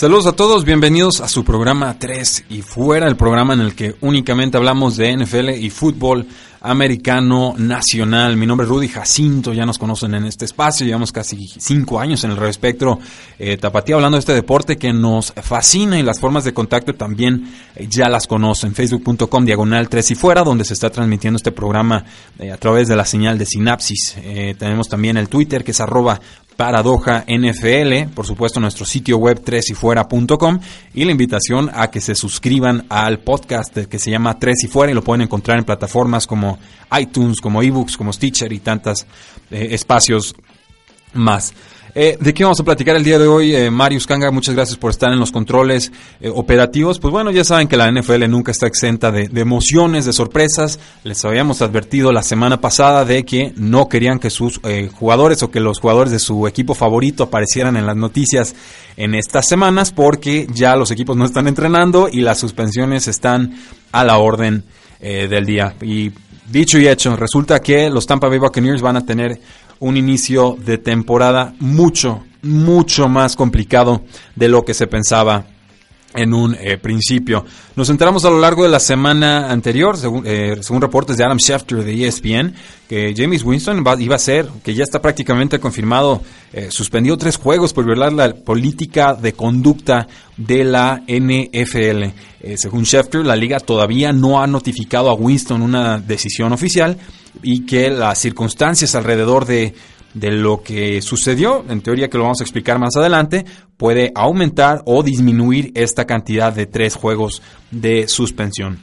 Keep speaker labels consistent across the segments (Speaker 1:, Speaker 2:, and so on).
Speaker 1: Saludos a todos, bienvenidos a su programa 3 y fuera, el programa en el que únicamente hablamos de NFL y fútbol americano nacional. Mi nombre es Rudy Jacinto, ya nos conocen en este espacio, llevamos casi 5 años en el Radio Espectro eh, Tapatía hablando de este deporte que nos fascina y las formas de contacto también eh, ya las conocen. Facebook.com diagonal 3 y fuera, donde se está transmitiendo este programa eh, a través de la señal de Sinapsis. Tenemos también el Twitter que es arroba Paradoja NFL, por supuesto nuestro sitio web 3yfuera.com y la invitación a que se suscriban al podcast que se llama Tres y Fuera y lo pueden encontrar en plataformas como iTunes, como eBooks, como Stitcher y tantos eh, espacios más. Eh, ¿De qué vamos a platicar el día de hoy? Eh, Marius Kanga, muchas gracias por estar en los controles eh, operativos. Pues bueno, ya saben que la NFL nunca está exenta de, de, emociones, de sorpresas. Les habíamos advertido la semana pasada de que no querían que sus eh, jugadores o que los jugadores de su equipo favorito aparecieran en las noticias en estas semanas porque ya los equipos no están entrenando y las suspensiones están a la orden del día. Y dicho y hecho, resulta que los Tampa Bay Buccaneers van a tener un inicio de temporada mucho, mucho más complicado de lo que se pensaba en un eh, principio. Nos enteramos a lo largo de la semana anterior, según, eh, según reportes de Adam Schefter de ESPN, que James Winston iba a ser, que ya está prácticamente confirmado, eh, suspendió tres juegos por violar la política de conducta de la NFL. Según Schefter, la liga todavía no ha notificado a Winston una decisión oficial y que las circunstancias alrededor de de lo que sucedió, en teoría que lo vamos a explicar más adelante, puede aumentar o disminuir esta cantidad de tres juegos de suspensión.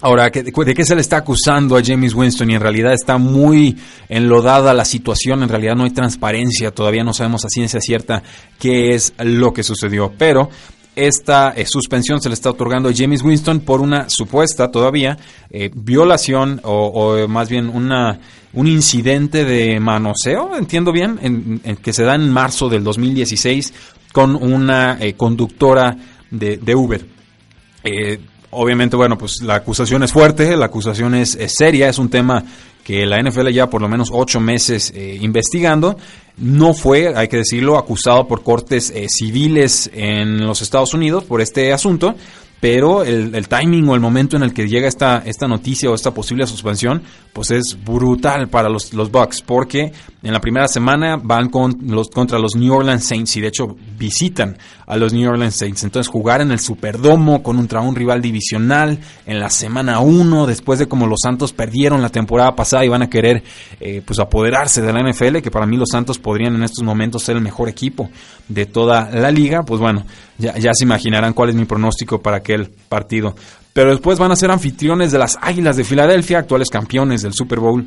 Speaker 1: Ahora, ¿de qué se le está acusando a James Winston? Y en realidad está muy enlodada la situación, en realidad no hay transparencia, todavía no sabemos a ciencia cierta qué es lo que sucedió, pero esta eh, suspensión se le está otorgando a James Winston por una supuesta todavía eh, violación o, más bien una un incidente de manoseo, entiendo bien, en, que se da en marzo del 2016 con una eh, conductora de, Uber. Eh, obviamente, bueno, pues la acusación es fuerte, la acusación es, seria, es un tema que la NFL ya por lo menos ocho meses eh, investigando. No fue, hay que decirlo, acusado por cortes eh, civiles en los Estados Unidos por este asunto pero el, timing o el momento en el que llega esta, esta noticia o esta posible suspensión, pues es brutal para los, los Bucks, porque en la primera semana van con los, contra los New Orleans Saints y de hecho visitan a los New Orleans Saints. Entonces jugar en el Superdomo con contra un rival divisional en la semana 1, después de como los Santos perdieron la temporada pasada y van a querer eh, pues apoderarse de la NFL, que para mí los Santos podrían en estos momentos ser el mejor equipo de toda la liga, pues bueno, ya, se imaginarán cuál es mi pronóstico para aquel partido. Pero después van a ser anfitriones de las Águilas de Filadelfia, actuales campeones del Super Bowl.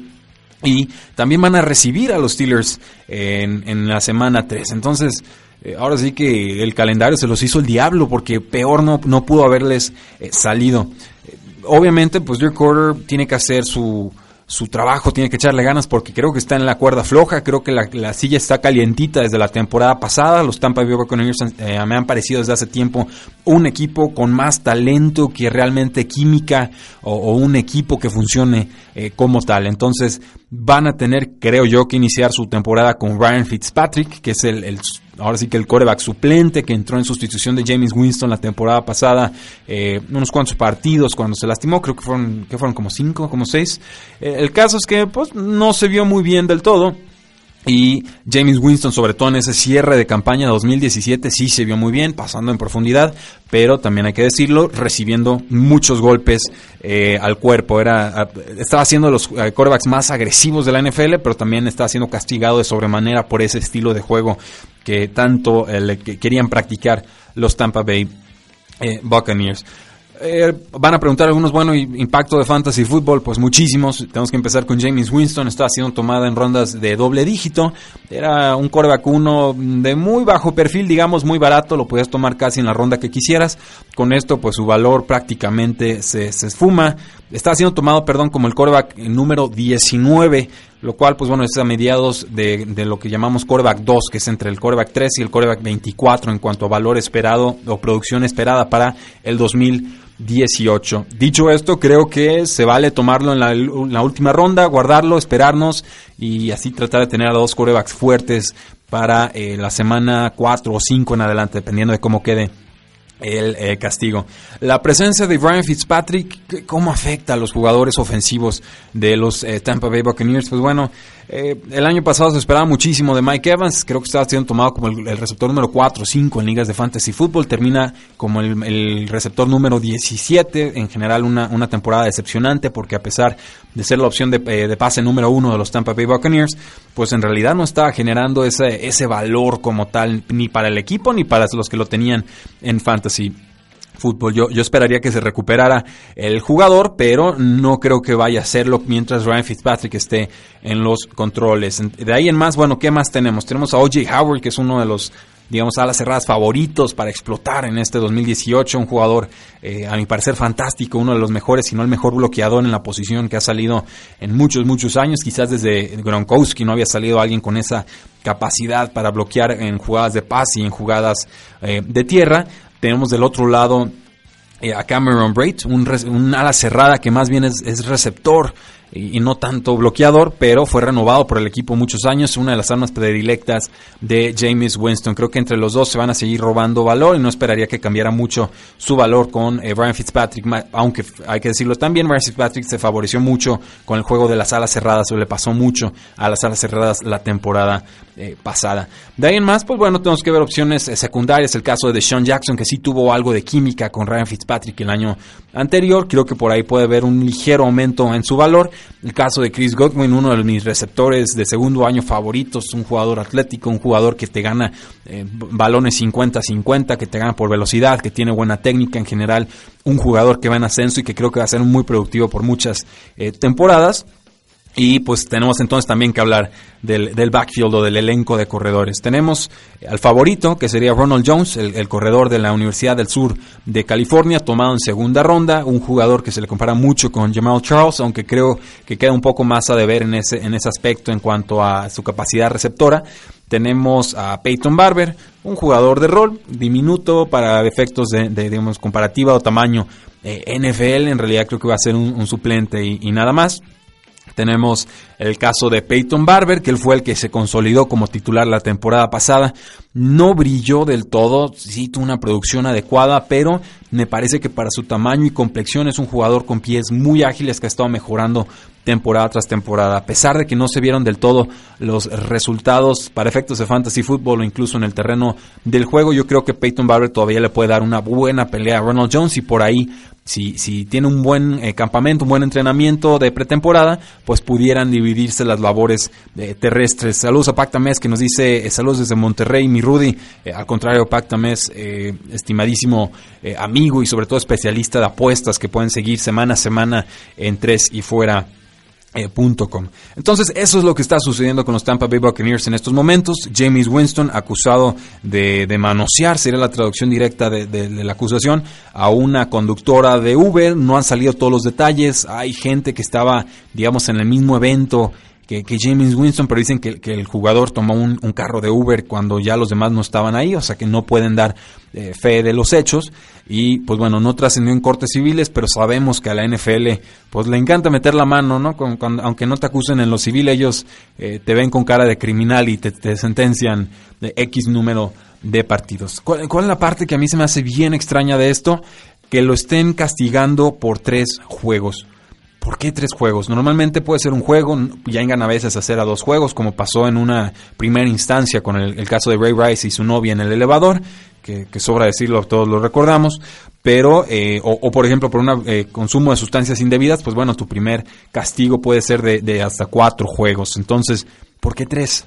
Speaker 1: Y también van a recibir a los Steelers en, la semana 3. Entonces, eh, ahora sí que el calendario se los hizo el diablo porque peor no, no pudo haberles eh, salido. Eh, obviamente, pues Dirk Porter tiene que hacer su, su trabajo, tiene que echarle ganas porque creo que está en la cuerda floja, creo que la, la silla está calientita desde la temporada pasada, los Tampa Bay Buccaneers eh, me han parecido desde hace tiempo un equipo con más talento que realmente química o, un equipo que funcione eh, como tal, entonces van a tener, creo yo, que iniciar su temporada con Ryan Fitzpatrick, que es el ahora sí que el coreback suplente que entró en sustitución de James Winston la temporada pasada, eh, unos cuantos partidos cuando se lastimó, creo que fueron, que fueron como cinco, como seis. Eh, el caso es que pues no se vio muy bien del todo. Y James Winston, sobre todo en ese cierre de campaña 2017, sí se vio muy bien, pasando en profundidad, pero también hay que decirlo, recibiendo muchos golpes eh, al cuerpo. Era, estaba siendo los eh, quarterbacks más agresivos de la NFL, pero también estaba siendo castigado de sobremanera por ese estilo de juego que tanto eh, que querían practicar los Tampa Bay Buccaneers. Eh, van a preguntar algunos, bueno, impacto de fantasy fútbol, pues muchísimos. Tenemos que empezar con James Winston, está siendo tomada en rondas de doble dígito. Era un coreback uno de muy bajo perfil, digamos, muy barato, lo podías tomar casi en la ronda que quisieras. Con esto, pues su valor prácticamente se, se esfuma. Está siendo tomado, perdón, como el coreback número 19 lo cual, pues bueno, es a mediados de, de, lo que llamamos coreback 2, que es entre el coreback 3 y el coreback 24 en cuanto a valor esperado o producción esperada para el 2018. Dicho esto, creo que se vale tomarlo en la, última ronda, guardarlo, esperarnos y así tratar de tener a dos corebacks fuertes para eh, la semana 4 o 5 en adelante, dependiendo de cómo quede el eh, castigo. La presencia de Brian Fitzpatrick, ¿cómo afecta a los jugadores ofensivos de los eh, Tampa Bay Buccaneers? Pues bueno, eh, el año pasado se esperaba muchísimo de Mike Evans, creo que estaba siendo tomado como el, receptor número 4 o 5 en ligas de fantasy fútbol, termina como el, receptor número 17, en general una, una, temporada decepcionante porque a pesar de ser la opción de, eh, de, pase número 1 de los Tampa Bay Buccaneers, pues en realidad no estaba generando ese, ese valor como tal ni para el equipo ni para los que lo tenían en fantasy fútbol. Yo, yo esperaría que se recuperara el jugador, pero no creo que vaya a hacerlo mientras Ryan Fitzpatrick esté en los controles. De ahí en más, bueno, ¿qué más tenemos? Tenemos a OJ Howard, que es uno de los digamos, alas cerradas favoritos para explotar en este 2018. Un jugador, eh, a mi parecer, fantástico, uno de los mejores, si no el mejor bloqueador en la posición que ha salido en muchos, muchos años. Quizás desde Gronkowski no había salido alguien con esa capacidad para bloquear en jugadas de paz y en jugadas eh, de tierra. Tenemos del otro lado eh, a Cameron Braid, un, ala cerrada que más bien es receptor y, no tanto bloqueador, pero fue renovado por el equipo muchos años, una de las armas predilectas de James Winston. Creo que entre los dos se van a seguir robando valor y no esperaría que cambiara mucho su valor con eh, Brian Fitzpatrick, aunque hay que decirlo también, Brian Fitzpatrick se favoreció mucho con el juego de las alas cerradas, o le pasó mucho a las alas cerradas la temporada eh, pasada. De ahí en más, pues bueno, tenemos que ver opciones eh, secundarias, el caso de Sean Jackson, que sí tuvo algo de química con Ryan Fitzpatrick el año anterior, creo que por ahí puede haber un ligero aumento en su valor. El caso de Chris Godwin, uno de mis receptores de segundo año favoritos, un jugador atlético, un jugador que te gana eh, balones 50-50, que te gana por velocidad, que tiene buena técnica en general, un jugador que va en ascenso y que creo que va a ser muy productivo por muchas eh, temporadas. Y pues tenemos entonces también que hablar del, del, backfield o del elenco de corredores. Tenemos al favorito, que sería Ronald Jones, el, corredor de la Universidad del Sur de California, tomado en segunda ronda, un jugador que se le compara mucho con Jamal Charles, aunque creo que queda un poco más a deber en ese, en ese aspecto en cuanto a su capacidad receptora. Tenemos a Peyton Barber, un jugador de rol, diminuto para efectos de, digamos, comparativa o tamaño eh, NFL, en realidad creo que va a ser un, suplente y nada más. Tenemos el caso de Peyton Barber, que él fue el que se consolidó como titular la temporada pasada. No brilló del todo, sí tuvo una producción adecuada, pero me parece que para su tamaño y complexión es un jugador con pies muy ágiles que ha estado mejorando temporada tras temporada. A pesar de que no se vieron del todo los resultados para efectos de fantasy fútbol o incluso en el terreno del juego, yo creo que Peyton Barber todavía le puede dar una buena pelea a Ronald Jones y por ahí si, si tiene un buen eh, campamento, un buen entrenamiento de pretemporada, pues pudieran dividirse las labores eh, terrestres. Saludos a Pactames que nos dice eh, saludos desde Monterrey, mi Rudy. al contrario, Pactames, estimadísimo amigo y sobre todo especialista de apuestas que pueden seguir semana a semana en tres y fuera eh, Entonces, eso es lo que está sucediendo con los Tampa Bay Buccaneers en estos momentos. James Winston, acusado de, manosear, sería la traducción directa de, la acusación, a una conductora de Uber. No han salido todos los detalles. Hay gente que estaba, digamos, en el mismo evento que, James Winston, pero dicen que, el jugador tomó un, carro de Uber cuando ya los demás no estaban ahí, o sea que no pueden dar eh, fe de los hechos. Y pues bueno, no trascendió en cortes civiles, pero sabemos que a la NFL pues le encanta meter la mano, ¿no? aunque no te acusen en lo civil, ellos eh, te ven con cara de criminal y te, sentencian de X número de partidos. ¿Cuál, es la parte que a mí se me hace bien extraña de esto? Que lo estén castigando por tres juegos. ¿Por qué tres juegos? Normalmente puede ser un juego, llegan a veces a hacer a dos juegos, como pasó en una primera instancia con el, caso de Ray Rice y su novia en el elevador, que, sobra decirlo, todos lo recordamos, pero, eh, o, por ejemplo por un eh, consumo de sustancias indebidas, pues bueno, tu primer castigo puede ser de, de hasta cuatro juegos. Entonces, ¿por qué tres?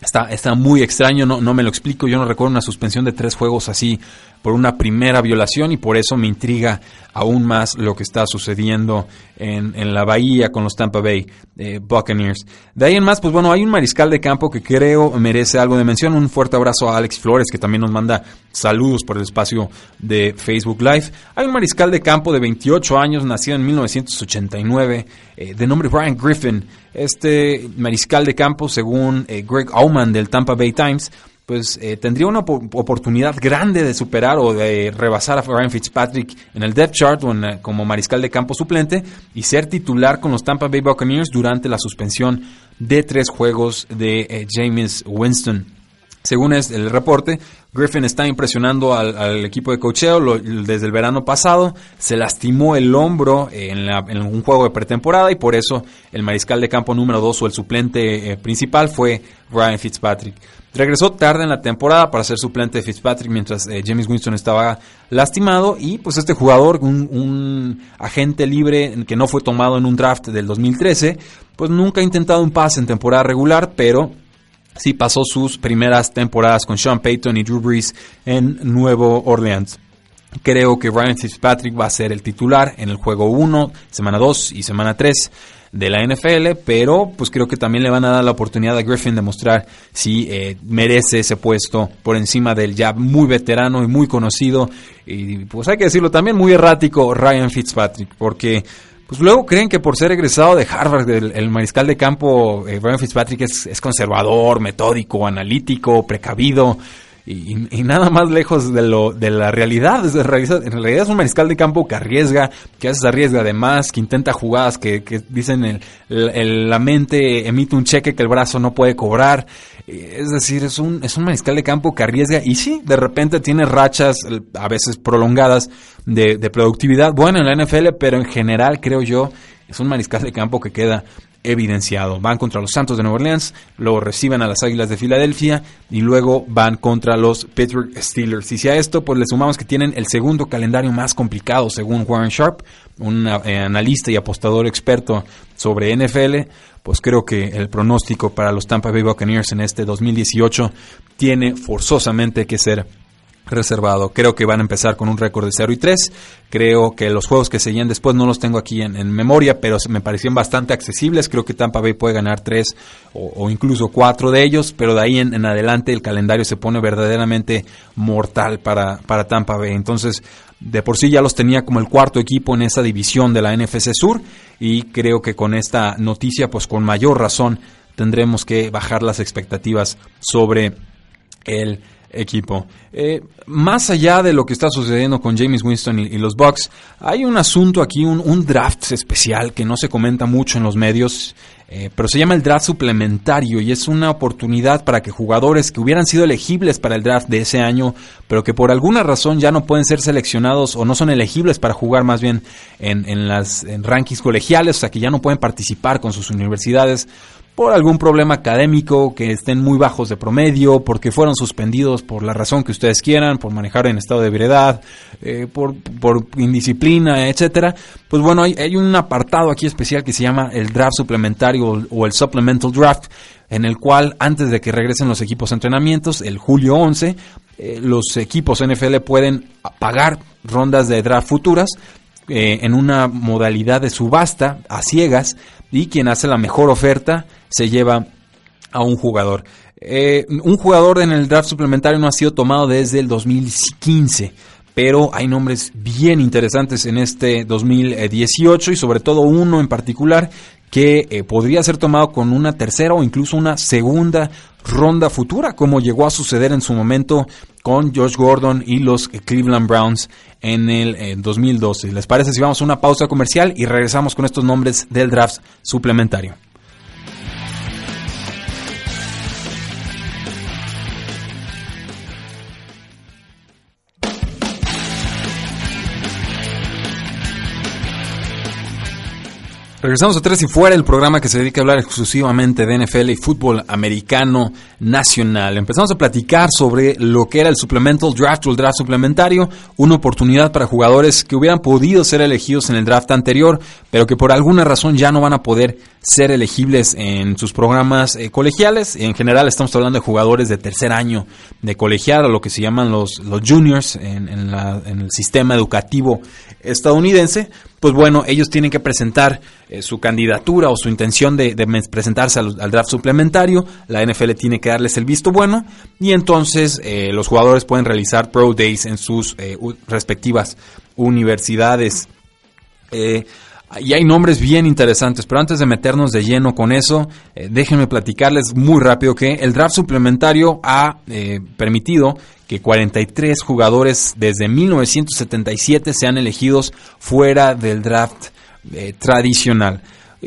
Speaker 1: Está, está muy extraño, no, no me lo explico. Yo no recuerdo una suspensión de tres juegos así por una primera violación y por eso me intriga aún más lo que está sucediendo en, en la bahía con los Tampa Bay eh, Buccaneers. De ahí en más, pues bueno, hay un mariscal de campo que creo merece algo de mención. Un fuerte abrazo a Alex Flores que también nos manda saludos por el espacio de Facebook Live. Hay un mariscal de campo de 28 años, nacido en 1989, eh, de nombre Brian Griffin. Este mariscal de campo, según eh, Greg Auman del Tampa Bay Times, pues eh, tendría una oportunidad grande de superar o de rebasar a Ryan Fitzpatrick en el depth chart o como mariscal de campo suplente y ser titular con los Tampa Bay Buccaneers durante la suspensión de tres juegos de eh, James Winston. Según es el reporte, Griffin está impresionando al, equipo de cocheo desde el verano pasado. Se lastimó el hombro en, un juego de pretemporada y por eso el mariscal de campo número 2 o el suplente eh, principal fue Ryan Fitzpatrick. Regresó tarde en la temporada para ser suplente de Fitzpatrick mientras eh, James Winston estaba lastimado y pues este jugador, un, agente libre que no fue tomado en un draft del 2013, pues nunca ha intentado un pase en temporada regular, pero sí pasó sus primeras temporadas con Sean Payton y Drew Brees en Nuevo Orleans. Creo que Ryan Fitzpatrick va a ser el titular en el juego 1, semana 2 y semana 3 de la NFL, pero pues creo que también le van a dar la oportunidad a Griffin de mostrar si eh, merece ese puesto por encima del ya muy veterano y muy conocido y pues hay que decirlo también muy errático Ryan Fitzpatrick, porque pues luego creen que por ser egresado de Harvard, el, mariscal de campo eh, Ryan Fitzpatrick es, es conservador, metódico, analítico, precavido y, nada más lejos de lo de la realidad. En realidad es un mariscal de campo que arriesga, que hace arriesga además, que intenta jugadas que, que dicen el, la mente emite un cheque que el brazo no puede cobrar. Es decir, es un, es un mariscal de campo que arriesga y sí, de repente tiene rachas a veces prolongadas de, de productividad. Bueno, en la NFL, pero en general creo yo es un mariscal de campo que queda evidenciado. Van contra los Santos de Nueva Orleans, luego reciben a las Águilas de Filadelfia y luego van contra los Pittsburgh Steelers. Y si a esto pues le sumamos que tienen el segundo calendario más complicado según Warren Sharp, un eh, analista y apostador experto sobre NFL, pues creo que el pronóstico para los Tampa Bay Buccaneers en este 2018 tiene forzosamente que ser reservado. Creo que van a empezar con un récord de 0 y 3. Creo que los juegos que seguían después no los tengo aquí en, memoria, pero me parecían bastante accesibles. Creo que Tampa Bay puede ganar 3 o, incluso 4 de ellos, pero de ahí en, adelante el calendario se pone verdaderamente mortal para, para Tampa Bay. Entonces, de por sí ya los tenía como el cuarto equipo en esa división de la NFC Sur y creo que con esta noticia, pues con mayor razón, tendremos que bajar las expectativas sobre el equipo. Eh, más allá de lo que está sucediendo con James Winston y, los Bucks, hay un asunto aquí, un, draft especial que no se comenta mucho en los medios, eh, pero se llama el draft suplementario y es una oportunidad para que jugadores que hubieran sido elegibles para el draft de ese año, pero que por alguna razón ya no pueden ser seleccionados o no son elegibles para jugar más bien en, en las en rankings colegiales, o sea que ya no pueden participar con sus universidades por algún problema académico, que estén muy bajos de promedio, porque fueron suspendidos por la razón que ustedes quieran, por manejar en estado de ebriedad, eh, por, por, indisciplina, etcétera. Pues bueno, hay, un apartado aquí especial que se llama el draft suplementario o el supplemental draft, en el cual antes de que regresen los equipos de entrenamientos, el julio 11, eh, los equipos NFL pueden pagar rondas de draft futuras eh, en una modalidad de subasta a ciegas y quien hace la mejor oferta se lleva a un jugador. Eh, un jugador en el draft suplementario no ha sido tomado desde el 2015 pero hay nombres bien interesantes en este 2018 y sobre todo uno en particular que eh, podría ser tomado con una tercera o incluso una segunda ronda futura, como llegó a suceder en su momento con Josh Gordon y los Cleveland Browns en el 2012. ¿Les parece si vamos a una pausa comercial y regresamos con estos nombres del draft suplementario? Regresamos a Tres y Fuera, el programa que se dedica a hablar exclusivamente de NFL y fútbol americano nacional. Empezamos a platicar sobre lo que era el Supplemental Draft o el draft suplementario, una oportunidad para jugadores que hubieran podido ser elegidos en el draft anterior, pero que por alguna razón ya no van a poder ser elegibles en sus programas eh, colegiales. En general estamos hablando de jugadores de tercer año de colegial, o lo que se llaman los, los juniors en, en el sistema educativo estadounidense, pues bueno, ellos tienen que presentar eh, su candidatura o su intención de, presentarse al, draft suplementario, la NFL tiene que darles el visto bueno y entonces eh, los jugadores pueden realizar Pro Days en sus eh, respectivas universidades. Y hay nombres bien interesantes, pero antes de meternos de lleno con eso, déjenme platicarles muy rápido que el draft suplementario ha permitido que 43 jugadores desde 1977 sean elegidos fuera del draft eh, tradicional.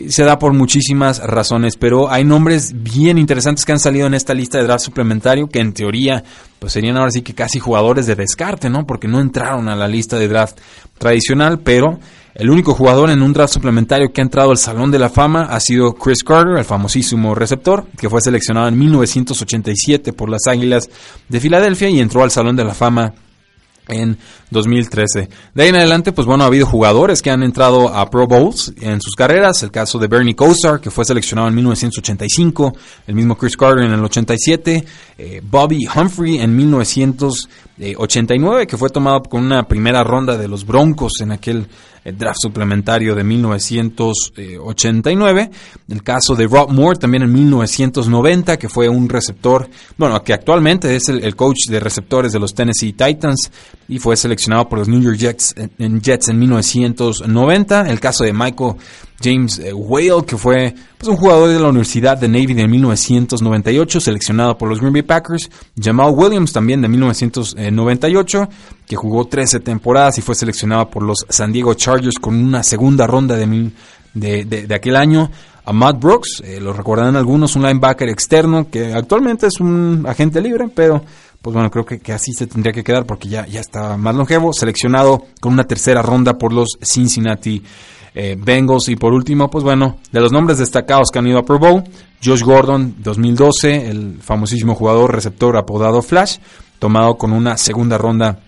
Speaker 1: Se da por muchísimas razones, pero hay nombres bien interesantes que han salido en esta lista de draft suplementario que en teoría pues serían ahora sí que casi jugadores de descarte, ¿no? Porque no entraron a la lista de draft tradicional, pero el único jugador en un draft suplementario que ha entrado al Salón de la Fama ha sido Chris Carter, el famosísimo receptor, que fue seleccionado en 1987 por las Águilas de Filadelfia y entró al Salón de la Fama en 2013. De ahí en adelante, pues bueno, ha habido jugadores que han entrado a Pro Bowls en sus carreras. El caso de Bernie Kosar, que fue seleccionado en 1985, el mismo Chris Carter en el 87, eh, Bobby Humphrey en 1989, que fue tomado con una primera ronda de los Broncos en aquel el draft suplementario de 1989. El caso de Rob Moore también en 1990, que fue un receptor, bueno, que actualmente es el, coach de receptores de los Tennessee Titans y fue seleccionado por los New York Jets en, Jets en 1990. El caso de Michael James eh, Whale, que fue pues, un jugador de la Universidad de Navy de 1998, seleccionado por los Green Bay Packers. Jamal Williams, también de 1998, que jugó 13 temporadas y fue seleccionado por los San Diego Chargers con una segunda ronda de, de, aquel año. A Matt Brooks, eh, lo recordarán algunos, un linebacker externo que actualmente es un agente libre, pero pues bueno, creo que, que, así se tendría que quedar porque ya, ya está más longevo, seleccionado con una tercera ronda por los Cincinnati eh, Bengals. Y por último, pues bueno, de los nombres destacados que han ido a Pro Bowl, Josh Gordon, 2012, el famosísimo jugador receptor apodado Flash, tomado con una segunda ronda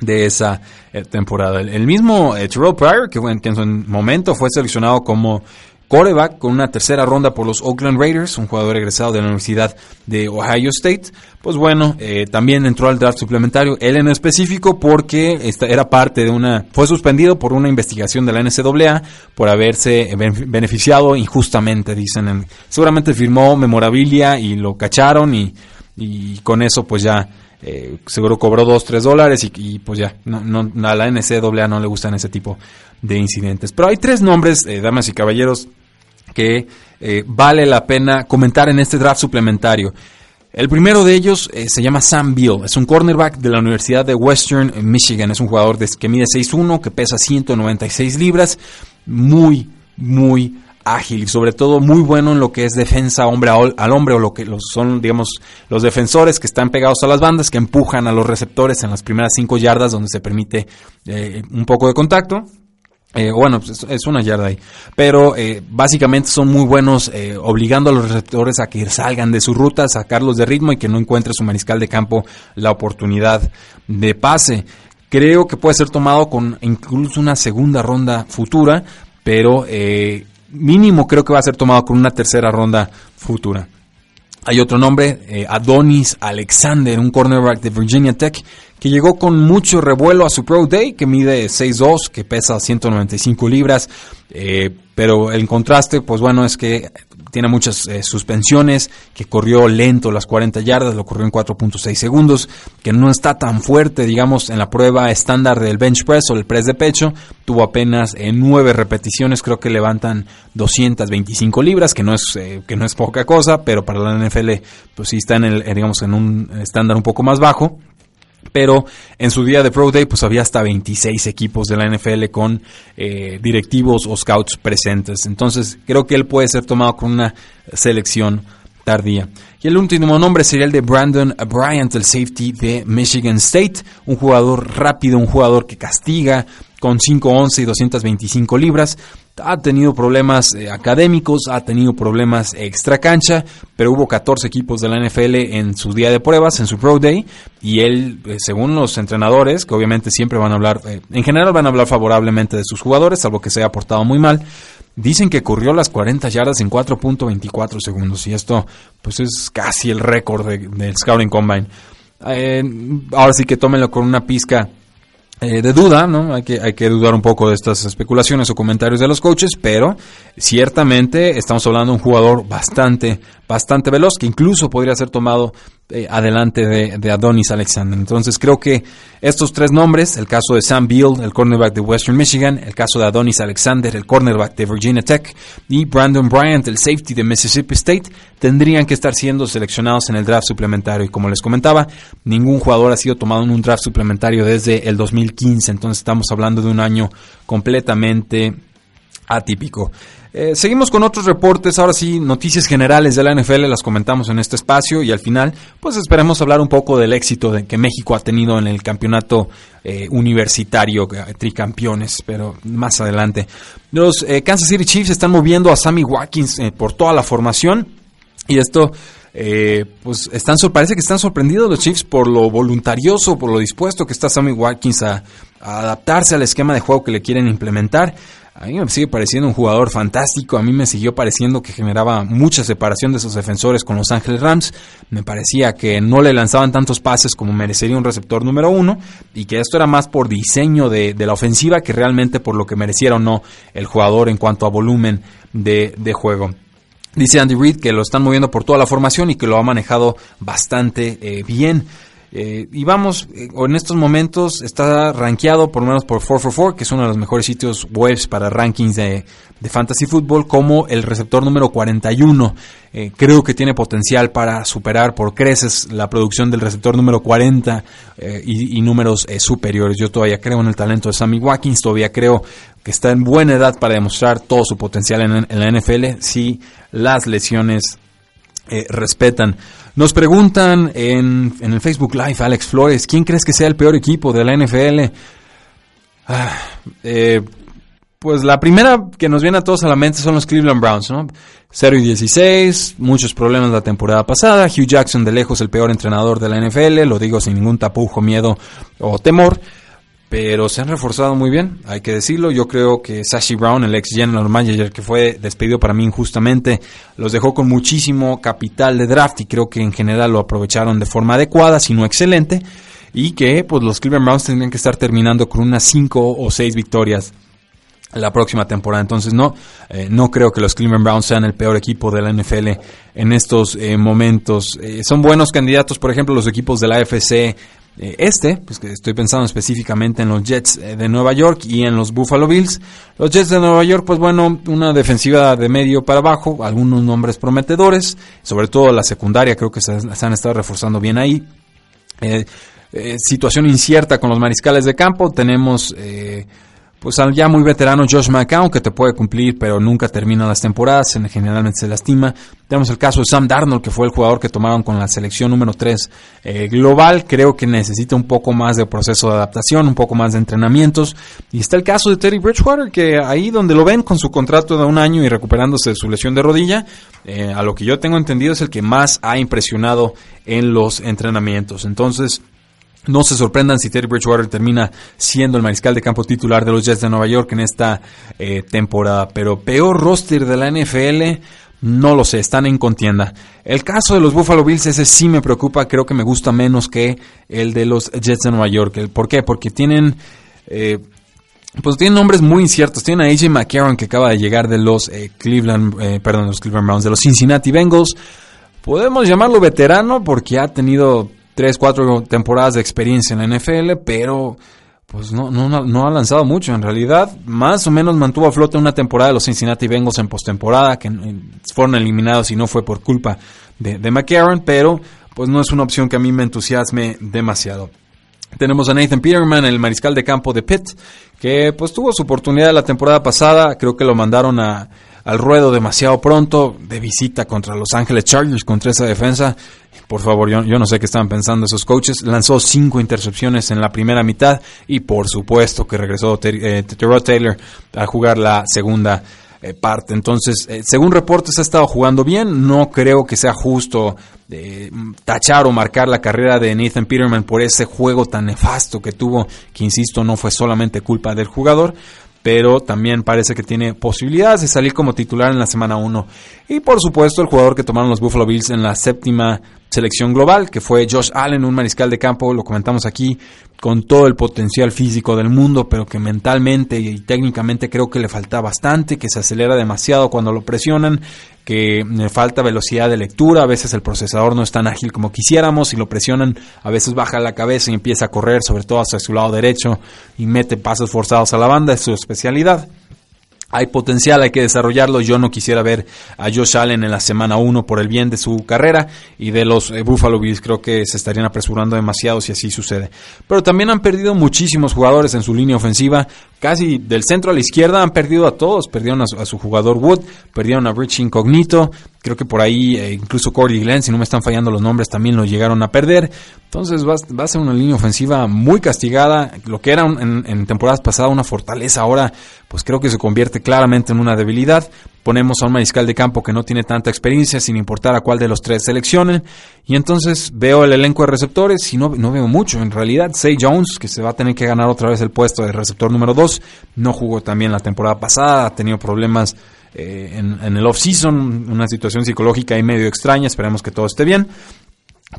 Speaker 1: de esa eh, temporada. El, mismo eh, Terrell Pryor, que, que en su momento fue seleccionado como coreback con una tercera ronda por los Oakland Raiders, un jugador egresado de la Universidad de Ohio State. Pues bueno, eh, también entró al draft suplementario, él en específico porque esta era parte de una, fue suspendido por una investigación de la NCAA por haberse beneficiado injustamente, dicen. seguramente firmó memorabilia y lo cacharon y, y con eso pues ya eh, seguro cobró 2, 3 dólares y, pues ya, no, no, a la NCAA no le gustan ese tipo de incidentes. Pero hay tres nombres, eh, damas y caballeros, que eh, vale la pena comentar en este draft suplementario. El primero de ellos eh, se llama Sam Beal, es un cornerback de la Universidad de Western Michigan, es un jugador de, que mide 6'1, que pesa 196 libras, muy, muy ágil y sobre todo muy bueno en lo que es defensa hombre al hombre o lo que son, digamos, los defensores que están pegados a las bandas, que empujan a los receptores en las primeras 5 yardas donde se permite eh, un poco de contacto. Eh, bueno, pues es una yarda ahí. Pero eh, básicamente son muy buenos eh, obligando a los receptores a que salgan de su ruta, sacarlos de ritmo y que no encuentre su mariscal de campo la oportunidad de pase. Creo que puede ser tomado con incluso una segunda ronda futura, pero mínimo creo que va a ser tomado con una tercera ronda futura. Hay otro nombre, Adonis Alexander, un cornerback de Virginia Tech, que llegó con mucho revuelo a su Pro Day, que mide 6'2, que pesa 195 libras, eh, pero el contraste, pues bueno, es que tiene muchas eh, suspensiones, que corrió lento las 40 yardas, lo corrió en 4.6 segundos, que no está tan fuerte, digamos, en la prueba estándar del bench press o el press de pecho, tuvo apenas eh, 9 repeticiones, creo que levantan 225 libras, que no es eh, que no es poca cosa, pero para la NFL pues sí está en el digamos en un estándar un poco más bajo pero en su día de Pro Day pues había hasta 26 equipos de la NFL con eh, directivos o scouts presentes. Entonces creo que él puede ser tomado con una selección Y el último nombre sería el de Brandon Bryant, el safety de Michigan State, un jugador rápido, un jugador que castiga con 5'11 y 225 libras. Ha tenido problemas eh, académicos, ha tenido problemas extra cancha, pero hubo 14 equipos de la NFL en su día de pruebas, en su Pro Day, y él, eh, según los entrenadores, que obviamente siempre van a hablar, eh, en general van a hablar favorablemente de sus jugadores, salvo que se haya portado muy mal, Dicen que corrió las 40 yardas en 4.24 segundos y esto pues es casi el récord del Scouting Combine. ahora sí que tómenlo con una pizca eh, de duda, ¿no? Hay que, hay que dudar un poco de estas especulaciones o comentarios de los coaches, pero ciertamente estamos hablando de un jugador bastante, bastante veloz, que incluso podría ser tomado eh, adelante de, Adonis Alexander. Entonces creo que estos tres nombres, el caso de Sam Beal, el cornerback de Western Michigan, el caso de Adonis Alexander, el cornerback de Virginia Tech, y Brandon Bryant, el safety de Mississippi State, tendrían que estar siendo seleccionados en el draft suplementario. Y como les comentaba, ningún jugador ha sido tomado en un draft suplementario desde el 2015. Entonces estamos hablando de un año completamente atípico. Eh, seguimos con otros reportes, ahora sí, noticias generales de la NFL las comentamos en este espacio y al final, pues esperemos hablar un poco del éxito de que México ha tenido en el campeonato eh, universitario, eh, tricampeones, pero más adelante. Los Kansas City Chiefs están moviendo a Sammy Watkins por toda la formación y esto pues están parece que están sorprendidos los Chiefs por lo voluntarioso, por lo dispuesto que está Sammy Watkins a, adaptarse al esquema de juego que le quieren implementar. A mí me sigue pareciendo un jugador fantástico, a mí me siguió pareciendo que generaba mucha separación de sus defensores con Los Ángeles Rams, me parecía que no le lanzaban tantos pases como merecería un receptor número uno y que esto era más por diseño de, la ofensiva que realmente por lo que mereciera o no el jugador en cuanto a volumen de, juego. Dice Andy Reid que lo están moviendo por toda la formación y que lo ha manejado bastante eh, bien. Eh, y vamos, eh, en estos momentos está rankeado por lo menos por 444, que es uno de los mejores sitios web para rankings de, fantasy football, como el receptor número 41. Eh, creo que tiene potencial para superar por creces la producción del receptor número 40 y, números superiores. Yo todavía creo en el talento de Sammy Watkins, todavía creo que está en buena edad para demostrar todo su potencial en, en la NFL si las lesiones respetan. Nos preguntan en, el Facebook Live, Alex Flores, ¿quién crees que sea el peor equipo de la NFL? Ah, eh, pues la primera que nos viene a todos a la mente son los Cleveland Browns, ¿no? 0 y 16, muchos problemas la temporada pasada, Hugh Jackson de lejos el peor entrenador de la NFL, lo digo sin ningún tapujo, miedo o temor pero se han reforzado muy bien, hay que decirlo. Yo creo que Sashi Brown, el ex general manager que fue despedido para mí injustamente, los dejó con muchísimo capital de draft y creo que en general lo aprovecharon de forma adecuada, si no excelente, y que pues los Cleveland Browns tendrían que estar terminando con unas 5 o 6 victorias la próxima temporada. Entonces no, eh, no creo que los Cleveland Browns sean el peor equipo de la NFL en estos eh, momentos. Eh, son buenos candidatos, por ejemplo, los equipos de la AFC este, pues que estoy pensando específicamente en los Jets eh, de Nueva York y en los Buffalo Bills. Los Jets de Nueva York, pues bueno, una defensiva de medio para abajo, algunos nombres prometedores, sobre todo la secundaria, creo que se, han estado reforzando bien ahí. Eh, situación incierta con los mariscales de campo, tenemos pues al ya muy veterano Josh McCown que te puede cumplir pero nunca termina las temporadas, generalmente se lastima. Tenemos el caso de Sam Darnold que fue el jugador que tomaron con la selección número 3 eh, global, creo que necesita un poco más de proceso de adaptación, un poco más de entrenamientos. Y está el caso de Terry Bridgewater que ahí donde lo ven con su contrato de un año y recuperándose de su lesión de rodilla, eh, a lo que yo tengo entendido es el que más ha impresionado en los entrenamientos. Entonces, no se sorprendan si Terry Bridgewater termina siendo el mariscal de campo titular de los Jets de Nueva York en esta eh, temporada. Pero peor roster de la NFL, no lo sé, están en contienda. El caso de los Buffalo Bills, ese sí me preocupa, creo que me gusta menos que el de los Jets de Nueva York. ¿Por qué? Porque tienen... Eh, pues tienen nombres muy inciertos. Tienen a AJ McCarron que acaba de llegar de los eh, Cleveland, perdón, los Cleveland Browns, de los Cincinnati Bengals. Podemos llamarlo veterano porque ha tenido tres, cuatro temporadas de experiencia en la NFL, pero pues no, no, no ha lanzado mucho. En realidad, más o menos mantuvo a flote una temporada de los Cincinnati Bengals en postemporada, que fueron eliminados y no fue por culpa de, de McCarron, pero pues no es una opción que a mí me entusiasme demasiado. Tenemos a Nathan Peterman, el mariscal de campo de Pitt, que pues tuvo su oportunidad la temporada pasada, creo que lo mandaron a, al ruedo demasiado pronto, de visita contra Los Ángeles Chargers, contra esa defensa. Por favor, yo, yo no sé qué estaban pensando esos coaches. Lanzó cinco intercepciones en la primera mitad y por supuesto que regresó eh, Terrell Taylor a jugar la segunda eh, parte. Entonces, eh, según reportes ha estado jugando bien. No creo que sea justo tachar o marcar la carrera de Nathan Peterman por ese juego tan nefasto que tuvo, que insisto, no fue solamente culpa del jugador pero también parece que tiene posibilidades de salir como titular en la semana 1. Y por supuesto el jugador que tomaron los Buffalo Bills en la séptima selección global, que fue Josh Allen, un mariscal de campo, lo comentamos aquí, con todo el potencial físico del mundo, pero que mentalmente y técnicamente creo que le falta bastante, que se acelera demasiado cuando lo presionan, que le falta velocidad de lectura, a veces el procesador no es tan ágil como quisiéramos, y lo presionan, a veces baja la cabeza y empieza a correr, sobre todo hacia su lado derecho, y mete pasos forzados a la banda, es su especialidad hay potencial, hay que desarrollarlo. Yo no quisiera ver a Josh Allen en la semana 1 por el bien de su carrera y de los eh, Buffalo Bills. Creo que se estarían apresurando demasiado si así sucede. Pero también han perdido muchísimos jugadores en su línea ofensiva. Casi del centro a la izquierda han perdido a todos. Perdieron a su, jugador Wood, perdieron a Rich Incognito. Creo que por ahí eh, incluso Corey Glenn, si no me están fallando los nombres, también lo llegaron a perder. Entonces va, a ser una línea ofensiva muy castigada. Lo que era en, en temporadas pasadas una fortaleza, ahora pues creo que se convierte claramente en una debilidad. Ponemos a un mariscal de campo que no tiene tanta experiencia, sin importar a cuál de los tres seleccionen. Y entonces veo el elenco de receptores y no, no veo mucho. En realidad, Say Jones, que se va a tener que ganar otra vez el puesto de receptor número 2, no jugó también la temporada pasada, ha tenido problemas eh, en, el off-season, una situación psicológica y medio extraña. Esperemos que todo esté bien.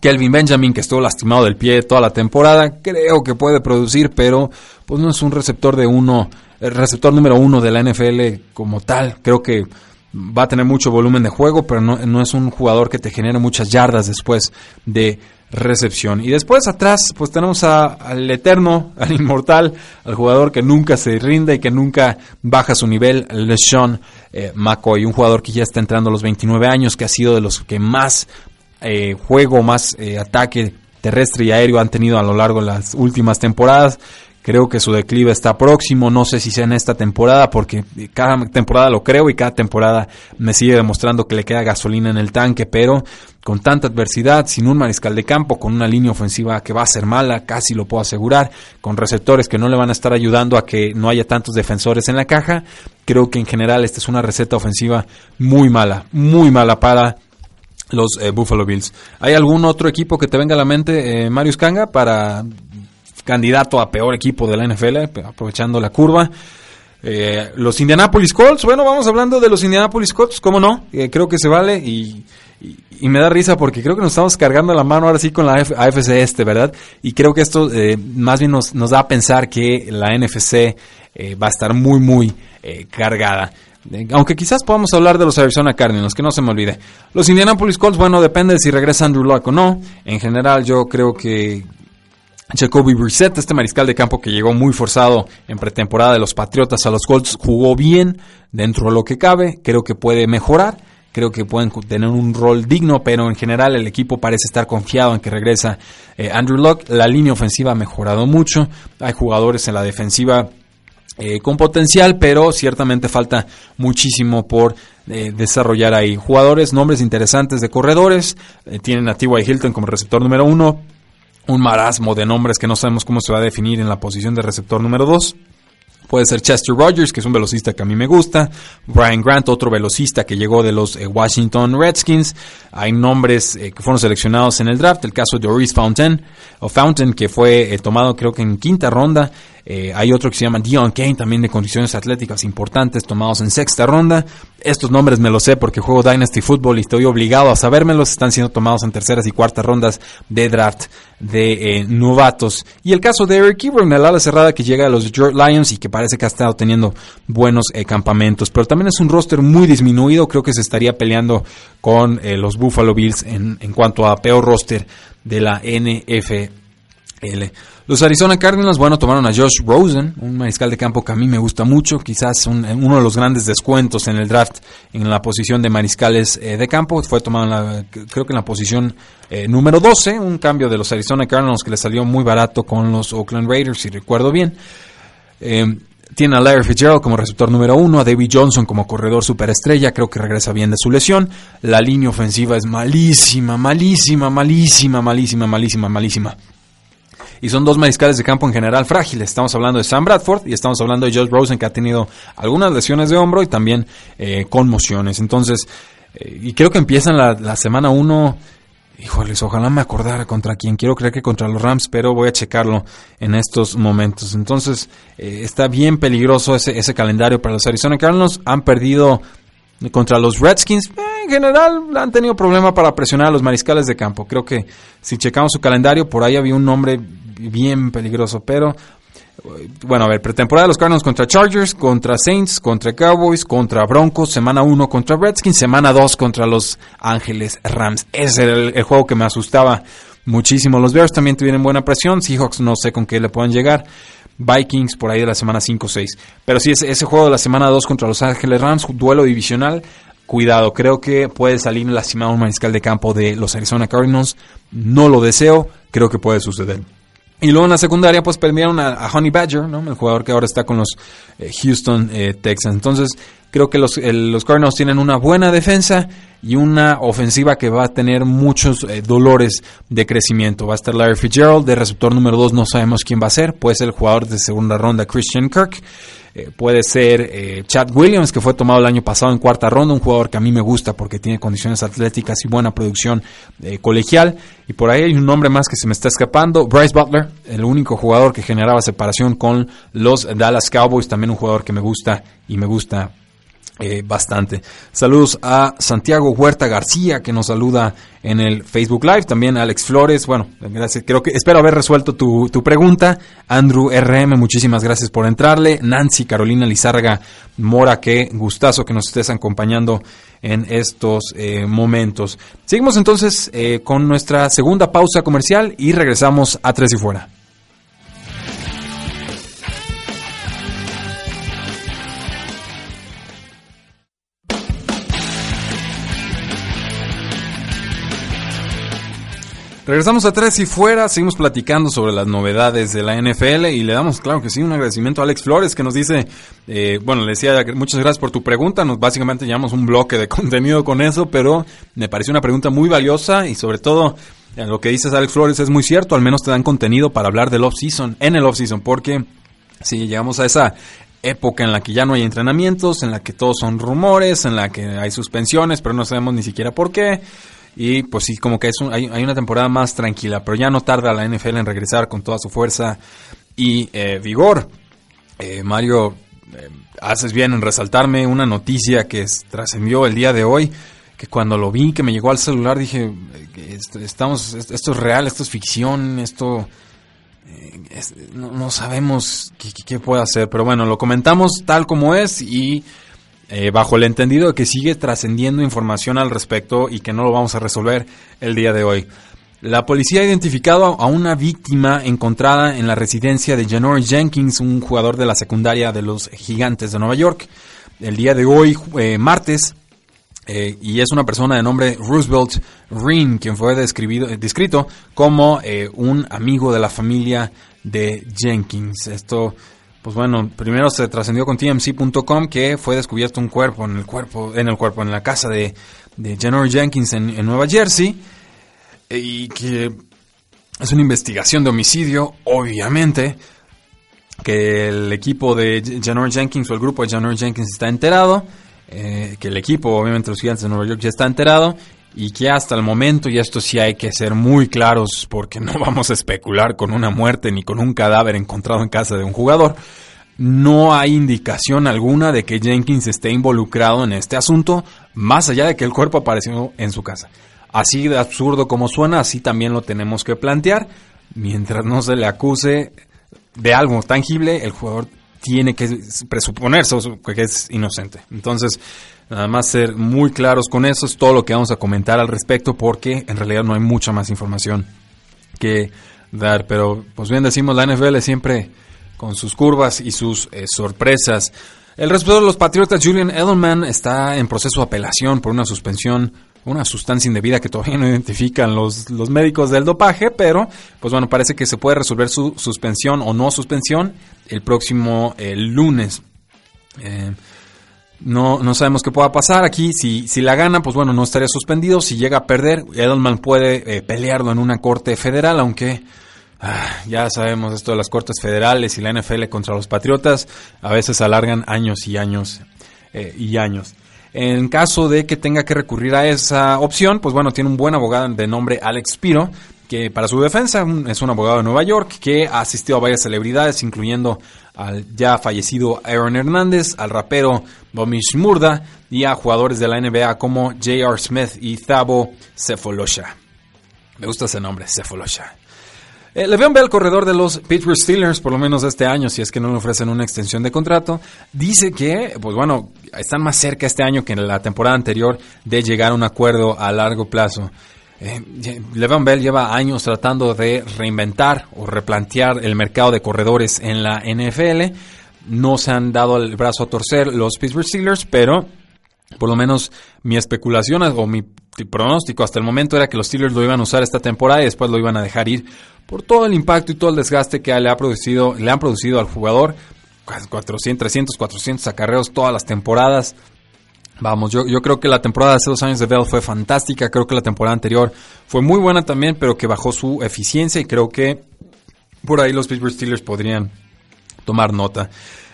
Speaker 1: Kelvin Benjamin, que estuvo lastimado del pie toda la temporada, creo que puede producir, pero pues no es un receptor de uno el receptor número uno de la NFL como tal. Creo que va a tener mucho volumen de juego, pero no, es un jugador que te genere muchas yardas después de recepción. Y después atrás, pues tenemos al eterno, al inmortal, al jugador que nunca se rinde y que nunca baja su nivel, LeSean eh, McCoy, un jugador que ya está entrando a los 29 años, que ha sido de los que más eh, juego, más eh, ataque terrestre y aéreo han tenido a lo largo de las últimas temporadas. Creo que su declive está próximo, no sé si sea en esta temporada, porque cada temporada lo creo y cada temporada me sigue demostrando que le queda gasolina en el tanque, pero con tanta adversidad, sin un mariscal de campo, con una línea ofensiva que va a ser mala, casi lo puedo asegurar, con receptores que no le van a estar ayudando a que no haya tantos defensores en la caja, creo que en general esta es una receta ofensiva muy mala, muy mala para los eh, Buffalo Bills. ¿Hay algún otro equipo que te venga a la mente, eh, Marius Kanga, para candidato a peor equipo de la NFL, aprovechando la curva. Eh, los Indianapolis Colts, bueno, vamos hablando de los Indianapolis Colts, ¿cómo no? Eh, creo que se vale y, me da risa porque creo que nos estamos cargando la mano ahora sí con la AFC este, ¿verdad? Y creo que esto eh, más bien nos, nos, da a pensar que la NFC va a estar muy, muy cargada. Aunque quizás podamos hablar de los Arizona Cardinals, que no se me olvide. Los Indianapolis Colts, bueno, depende de si regresa Andrew Luck o no. En general, yo creo que Jacoby Brissett, este mariscal de campo que llegó muy forzado en pretemporada de los Patriotas a los Colts, jugó bien dentro de lo que cabe, creo que puede mejorar, creo que pueden tener un rol digno, pero en general el equipo parece estar confiado en que regresa eh, Andrew Locke, la línea ofensiva ha mejorado mucho, hay jugadores en la defensiva eh, con potencial, pero ciertamente falta muchísimo por eh, desarrollar ahí. Jugadores, nombres interesantes de corredores, tienen a T.Y. Hilton como receptor número uno, un marasmo de nombres que no sabemos cómo se va a definir en la posición de receptor número 2. Puede ser Chester Rogers, que es un velocista que a mí me gusta. Brian Grant, otro velocista que llegó de los eh, Washington Redskins. Hay nombres eh, que fueron seleccionados en el draft. El caso de Doris Fountain, o Fountain, que fue eh, tomado creo que en quinta ronda. hay otro que se llama Dion Kane, también de condiciones atléticas importantes, tomados en sexta ronda. Estos nombres me los sé porque juego Dynasty Football y estoy obligado a sabérmelos. Están siendo tomados en terceras y cuartas rondas de draft de novatos. Y el caso de Eric Ebron, el ala cerrada que llega a los Detroit Lions y que parece que ha estado teniendo buenos eh, campamentos, pero también es un roster muy disminuido, creo que se estaría peleando con eh, los Buffalo Bills en, en cuanto a peor roster de la NFL. Los Arizona Cardinals, bueno, tomaron a Josh Rosen, un mariscal de campo que a mí me gusta mucho, quizás uno de los grandes descuentos en el draft en la posición de mariscales eh, de campo. Fue tomado, en la, creo que en la posición eh, número 12, un cambio de los Arizona Cardinals que le salió muy barato con los Oakland Raiders, si recuerdo bien. Eh, Tiene a Larry Fitzgerald como receptor número uno, a David Johnson como corredor superestrella, creo que regresa bien de su lesión. La línea ofensiva es malísima, malísima, malísima, malísima, malísima, malísima. Y son dos mariscales de campo en general frágiles. Estamos hablando de Sam Bradford y estamos hablando de Josh Rosen, que ha tenido algunas lesiones de hombro y también eh, conmociones. Entonces, eh, y creo que empiezan la, la semana uno Híjoles, ojalá me acordara contra quién. Quiero creer que contra los Rams, pero voy a checarlo en estos momentos. Entonces, eh, está bien peligroso ese, ese calendario para los Arizona Cardinals. Han perdido contra los Redskins. Eh, en general, han tenido problema para presionar a los mariscales de campo. Creo que si checamos su calendario, por ahí había un nombre bien peligroso, pero bueno, a ver, pretemporada de los Cardinals contra Chargers, contra Saints, contra Cowboys, contra Broncos, semana 1 contra Redskins, semana 2 contra los Ángeles Rams. Ese era el, juego que me asustaba muchísimo. Los Bears también tuvieron buena presión, Seahawks no sé con qué le puedan llegar. Vikings por ahí de la semana 5-6. Pero sí, ese, ese juego de la semana 2 contra los Ángeles Rams, duelo divisional, cuidado, creo que puede salir lastimado un mariscal de campo de los Arizona Cardinals. No lo deseo, creo que puede suceder. Y luego en la secundaria, pues perdieron a, Honey Badger, ¿no? El jugador que ahora está con los eh, Houston eh, Texans. Entonces, creo que los, los Cardinals tienen una buena defensa y una ofensiva que va a tener muchos eh, dolores de crecimiento. Va a estar Larry Fitzgerald, de receptor número 2, no sabemos quién va a ser. Puede ser el jugador de segunda ronda, Christian Kirk. Eh, puede ser eh, Chad Williams, que fue tomado el año pasado en cuarta ronda, un jugador que a mí me gusta porque tiene condiciones atléticas y buena producción colegial. Y por ahí hay un nombre más que se me está escapando, Bryce Butler, el único jugador que generaba separación con los Dallas Cowboys, también un jugador que me gusta y me gusta eh, bastante. Saludos a Santiago Huerta García que nos saluda en el Facebook Live, también a Alex Flores, bueno, gracias, creo que espero haber resuelto tu, pregunta. Andrew RM, muchísimas gracias por entrarle. Nancy Carolina Lizarga Mora, qué gustazo que nos estés acompañando en estos eh, momentos. Seguimos entonces eh, con nuestra segunda pausa comercial y regresamos a Tres y Fuera. Regresamos a Tres y Fuera, seguimos platicando sobre las novedades de la NFL y le damos, claro que sí, un agradecimiento a Alex Flores que nos dice, eh, bueno, le decía, muchas gracias por tu pregunta, nos básicamente llevamos un bloque de contenido con eso, pero me pareció una pregunta muy valiosa y sobre todo eh, lo que dices Alex Flores es muy cierto, al menos te dan contenido para hablar del off-season, en el off-season, porque si llegamos a esa época en la que ya no hay entrenamientos, en la que todos son rumores, en la que hay suspensiones, pero no sabemos ni siquiera por qué y pues sí, como que es hay, una temporada más tranquila, pero ya no tarda la NFL en regresar con toda su fuerza y eh, vigor. Eh, Mario, eh, haces bien en resaltarme una noticia que trascendió el día de hoy, que cuando lo vi, que me llegó al celular, dije, estamos, esto es real, esto es ficción, esto... no, sabemos qué, qué puede hacer, pero bueno, lo comentamos tal como es y eh, bajo el entendido de que sigue trascendiendo información al respecto y que no lo vamos a resolver el día de hoy. La policía ha identificado a una víctima encontrada en la residencia de Janoris Jenkins, un jugador de la secundaria de los Gigantes de Nueva York, el día de hoy, eh, martes, eh, y es una persona de nombre Roosevelt Reen, quien fue descrito como un amigo de la familia de Jenkins. Esto pues bueno, primero se trascendió con TMC.com que fue descubierto un cuerpo en el cuerpo, en el cuerpo, en la casa de, de Jenkins en, Nueva Jersey y que es una investigación de homicidio, obviamente, que el equipo de Janor Jenkins o el grupo de Janor Jenkins está enterado, eh, que el equipo, obviamente los gigantes de Nueva York ya está enterado y que hasta el momento, y esto sí hay que ser muy claros porque no vamos a especular con una muerte ni con un cadáver encontrado en casa de un jugador, no hay indicación alguna de que Jenkins esté involucrado en este asunto, más allá de que el cuerpo apareció en su casa. Así de absurdo como suena, así también lo tenemos que plantear. Mientras no se le acuse de algo tangible, el jugador tiene que presuponerse que es inocente. Entonces, Nada más ser muy claros con eso, es todo lo que vamos a comentar al respecto porque en realidad no hay mucha más información que dar. Pero pues bien decimos, la NFL siempre con sus curvas y sus eh, sorpresas. El resto de los Patriotas, Julian Edelman, está en proceso de apelación por una suspensión una sustancia indebida que todavía no identifican los, los médicos del dopaje, pero pues bueno, parece que se puede resolver su suspensión o no suspensión el próximo lunes. Eh, no, no sabemos qué pueda pasar aquí. Si, si la gana, pues bueno, no estaría suspendido. Si llega a perder, Edelman puede eh, pelearlo en una corte federal, aunque ah, ya sabemos esto de las cortes federales y la NFL contra los Patriotas, a veces alargan años y años eh, y años. En caso de que tenga que recurrir a esa opción, pues bueno, tiene un buen abogado de nombre Alex Piro, que para su defensa es un abogado de Nueva York que ha asistido a varias celebridades, incluyendo al ya fallecido Aaron Hernández, al rapero Bomish Murda y a jugadores de la NBA como J.R. Smith y Thabo Sefolosha. Me gusta ese nombre, Sefolosha. Eh, Le'Veon Bell, corredor de los Pittsburgh Steelers, por lo menos este año, si es que no le ofrecen una extensión de contrato, dice que, pues bueno, están más cerca este año que en la temporada anterior de llegar a un acuerdo a largo plazo. Eh, Le'Veon Bell lleva años tratando de reinventar o replantear el mercado de corredores en la NFL. No se han dado el brazo a torcer los Pittsburgh Steelers, pero por lo menos mi especulación o mi pronóstico hasta el momento era que los Steelers lo iban a usar esta temporada y después lo iban a dejar ir por todo el impacto y todo el desgaste que le, ha producido, le han producido al jugador. 400, 300, 400 acarreos todas las temporadas. Vamos, yo, yo creo que la temporada de hace dos años de Bell fue fantástica. Creo que la temporada anterior fue muy buena también, pero que bajó su eficiencia y creo que por ahí los Pittsburgh Steelers podrían tomar nota.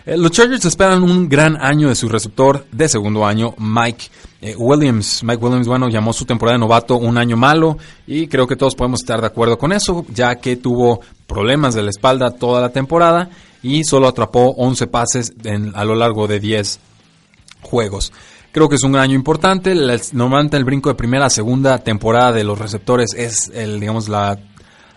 Speaker 1: Eh, los Chargers esperan un gran año de su receptor de segundo año, Mike eh, Williams. Mike Williams, bueno, llamó su temporada de novato un año malo y creo que todos podemos estar de acuerdo con eso, ya que tuvo problemas de la espalda toda la temporada y solo atrapó 11 pases a lo largo de 10 juegos. Creo que es un año importante. Normalmente el brinco de primera a segunda temporada de los receptores es el, digamos, la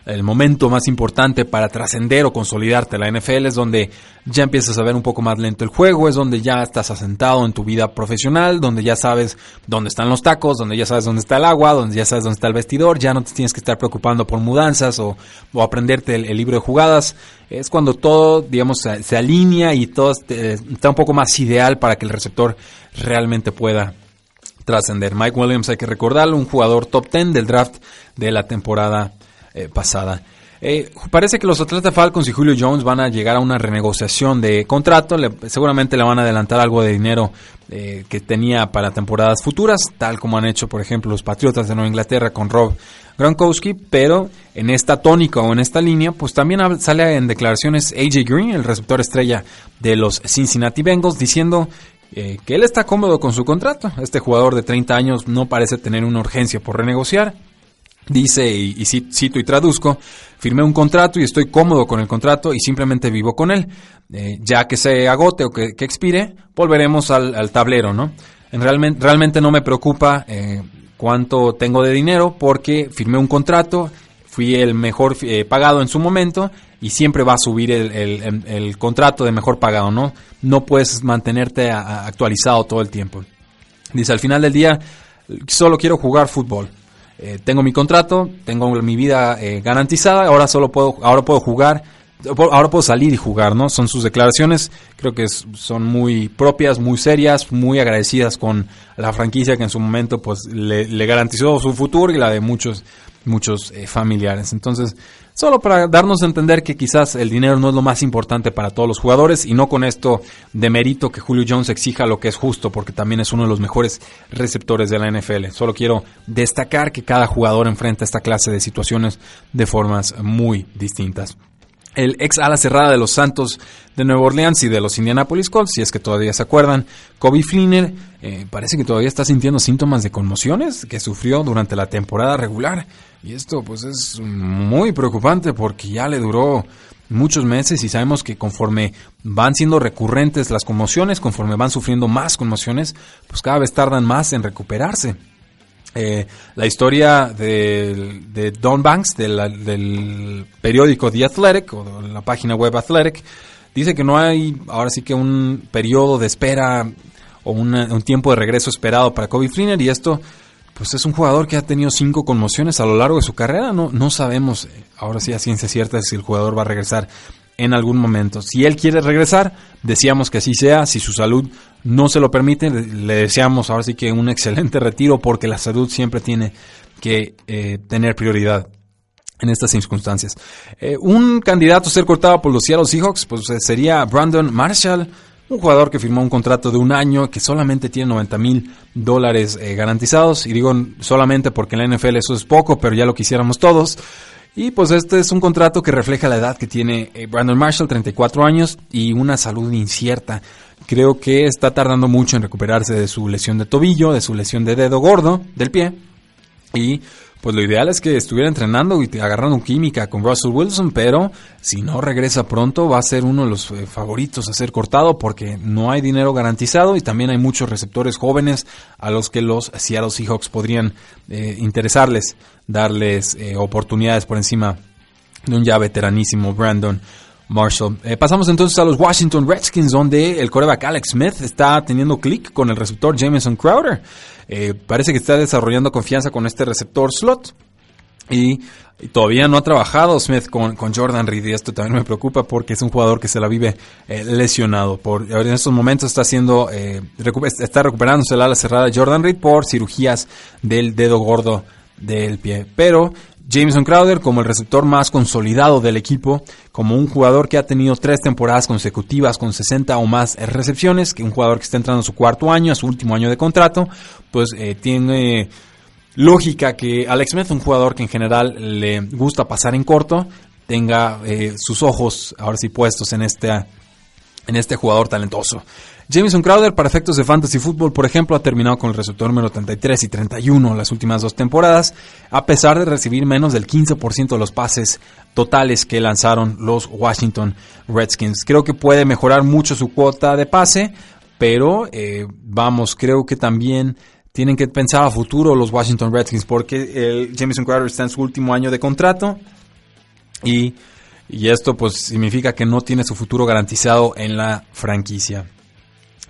Speaker 1: el momento más importante para trascender o consolidarte la NFL es donde ya empiezas a ver un poco más lento el juego, es donde ya estás asentado en tu vida profesional, donde ya sabes dónde están los tacos, donde ya sabes dónde está el agua, donde ya sabes dónde está el vestidor, ya no te tienes que estar preocupando por mudanzas o, aprenderte el, libro de jugadas. Es cuando todo, digamos, se, alinea y todo está un poco más ideal para que el receptor realmente pueda trascender. Mike Williams, hay que recordarlo, un jugador top 10 del draft de la temporada eh, pasada. Eh, parece que los Atlanta Falcons y Julio Jones van a llegar a una renegociación de contrato. seguramente le van a adelantar algo de dinero eh, que tenía para temporadas futuras, tal como han hecho, por ejemplo, los Patriotas de Nueva Inglaterra con Rob Gronkowski. Pero en esta tónica o en esta línea, pues también sale en declaraciones AJ Green, el receptor estrella de los Cincinnati Bengals, diciendo que él está cómodo con su contrato. Este jugador de 30 años no parece tener una urgencia por renegociar Dice, y, cito y traduzco, firmé un contrato y estoy cómodo con el contrato y simplemente vivo con él. Eh, ya que se agote o que, expire, volveremos al, tablero, ¿no? En realmente, realmente no me preocupa eh, cuánto tengo de dinero porque firmé un contrato, fui el mejor eh, pagado en su momento y siempre va a subir el, contrato de mejor pagado, ¿no? No puedes mantenerte actualizado todo el tiempo. Dice, al final del día, solo quiero jugar fútbol. Eh, tengo mi contrato, tengo mi vida eh, garantizada, ahora solo puedo, ahora puedo jugar, ahora puedo salir y jugar, ¿no? Son sus declaraciones, creo que son muy propias, muy serias, muy agradecidas con la franquicia que en su momento pues le, garantizó su futuro y la de muchos, muchos eh, familiares. Entonces, Solo para darnos a entender que quizás el dinero no es lo más importante para todos los jugadores y no con esto de mérito que Julio Jones exija lo que es justo porque también es uno de los mejores receptores de la NFL. Solo quiero destacar que cada jugador enfrenta esta clase de situaciones de formas muy distintas el ex ala cerrada de los Santos de Nueva Orleans y de los Indianapolis Colts, si es que todavía se acuerdan, Kobe Fleener eh, parece que todavía está sintiendo síntomas de conmociones que sufrió durante la temporada regular. Y esto pues es muy preocupante porque ya le duró muchos meses y sabemos que conforme van siendo recurrentes las conmociones, conforme van sufriendo más conmociones, pues cada vez tardan más en recuperarse. Eh, la historia de, Don Banks, del periódico The Athletic, o la página web Athletic, dice que no hay ahora sí que un periodo de espera o un tiempo de regreso esperado para Kobe Fleener y esto pues es un jugador que ha tenido cinco conmociones a lo largo de su carrera. No, no sabemos ahora sí a ciencia cierta si el jugador va a regresar en algún momento. Si él quiere regresar, deseamos que así sea. Si su salud no se lo permite, le deseamos ahora sí que un excelente retiro porque la salud siempre tiene que eh, tener prioridad en estas circunstancias. Eh, un candidato a ser cortado por los Seattle Seahawks pues, eh, sería Brandon Marshall, un jugador que firmó un contrato de un año que solamente tiene 90 mil dólares garantizados. Y digo solamente porque en la NFL eso es poco, pero ya lo quisiéramos todos. Y pues este es un contrato que refleja la edad que tiene eh, Brandon Marshall, 34 años, y una salud incierta. Creo que está tardando mucho en recuperarse de su lesión de tobillo, de su lesión de dedo gordo del pie. Y pues lo ideal es que estuviera entrenando y agarrando química con Russell Wilson, pero si no regresa pronto va a ser uno de los eh, favoritos a ser cortado porque no hay dinero garantizado y también hay muchos receptores jóvenes a los que los Seattle Seahawks podrían eh, interesarles, darles eh, oportunidades por encima de un ya veteranísimo Brandon Marshall. pasamos entonces a los Washington Redskins, donde el coreback Alex Smith está teniendo clic con el receptor Jameson Crowder. Eh, parece que está desarrollando confianza con este receptor slot. Y, todavía no ha trabajado Smith con, Jordan Reed y esto también me preocupa porque es un jugador que se la vive eh, lesionado. Por, en estos momentos está haciendo, eh, está recuperándose la ala cerrada Jordan Reed por cirugías del dedo gordo del pie. Pero Jameson Crowder como el receptor más consolidado del equipo, como un jugador que ha tenido tres temporadas consecutivas con 60 o más recepciones, que un jugador que está entrando a su cuarto año, a su último año de contrato, pues eh, tiene lógica que Alex Smith, un jugador que en general le gusta pasar en corto, tenga eh, sus ojos ahora sí puestos en este, en este jugador talentoso. Jameson Crowder, para efectos de fantasy fútbol, por ejemplo, ha terminado con el receptor número 33 y 31 las últimas dos temporadas, a pesar de recibir menos del 15% de los pases totales que lanzaron los Washington Redskins. Creo que puede mejorar mucho su cuota de pase, pero eh, vamos, creo que también tienen que pensar a futuro los Washington Redskins, porque el Jameson Crowder está en su último año de contrato y, y esto pues significa que no tiene su futuro garantizado en la franquicia.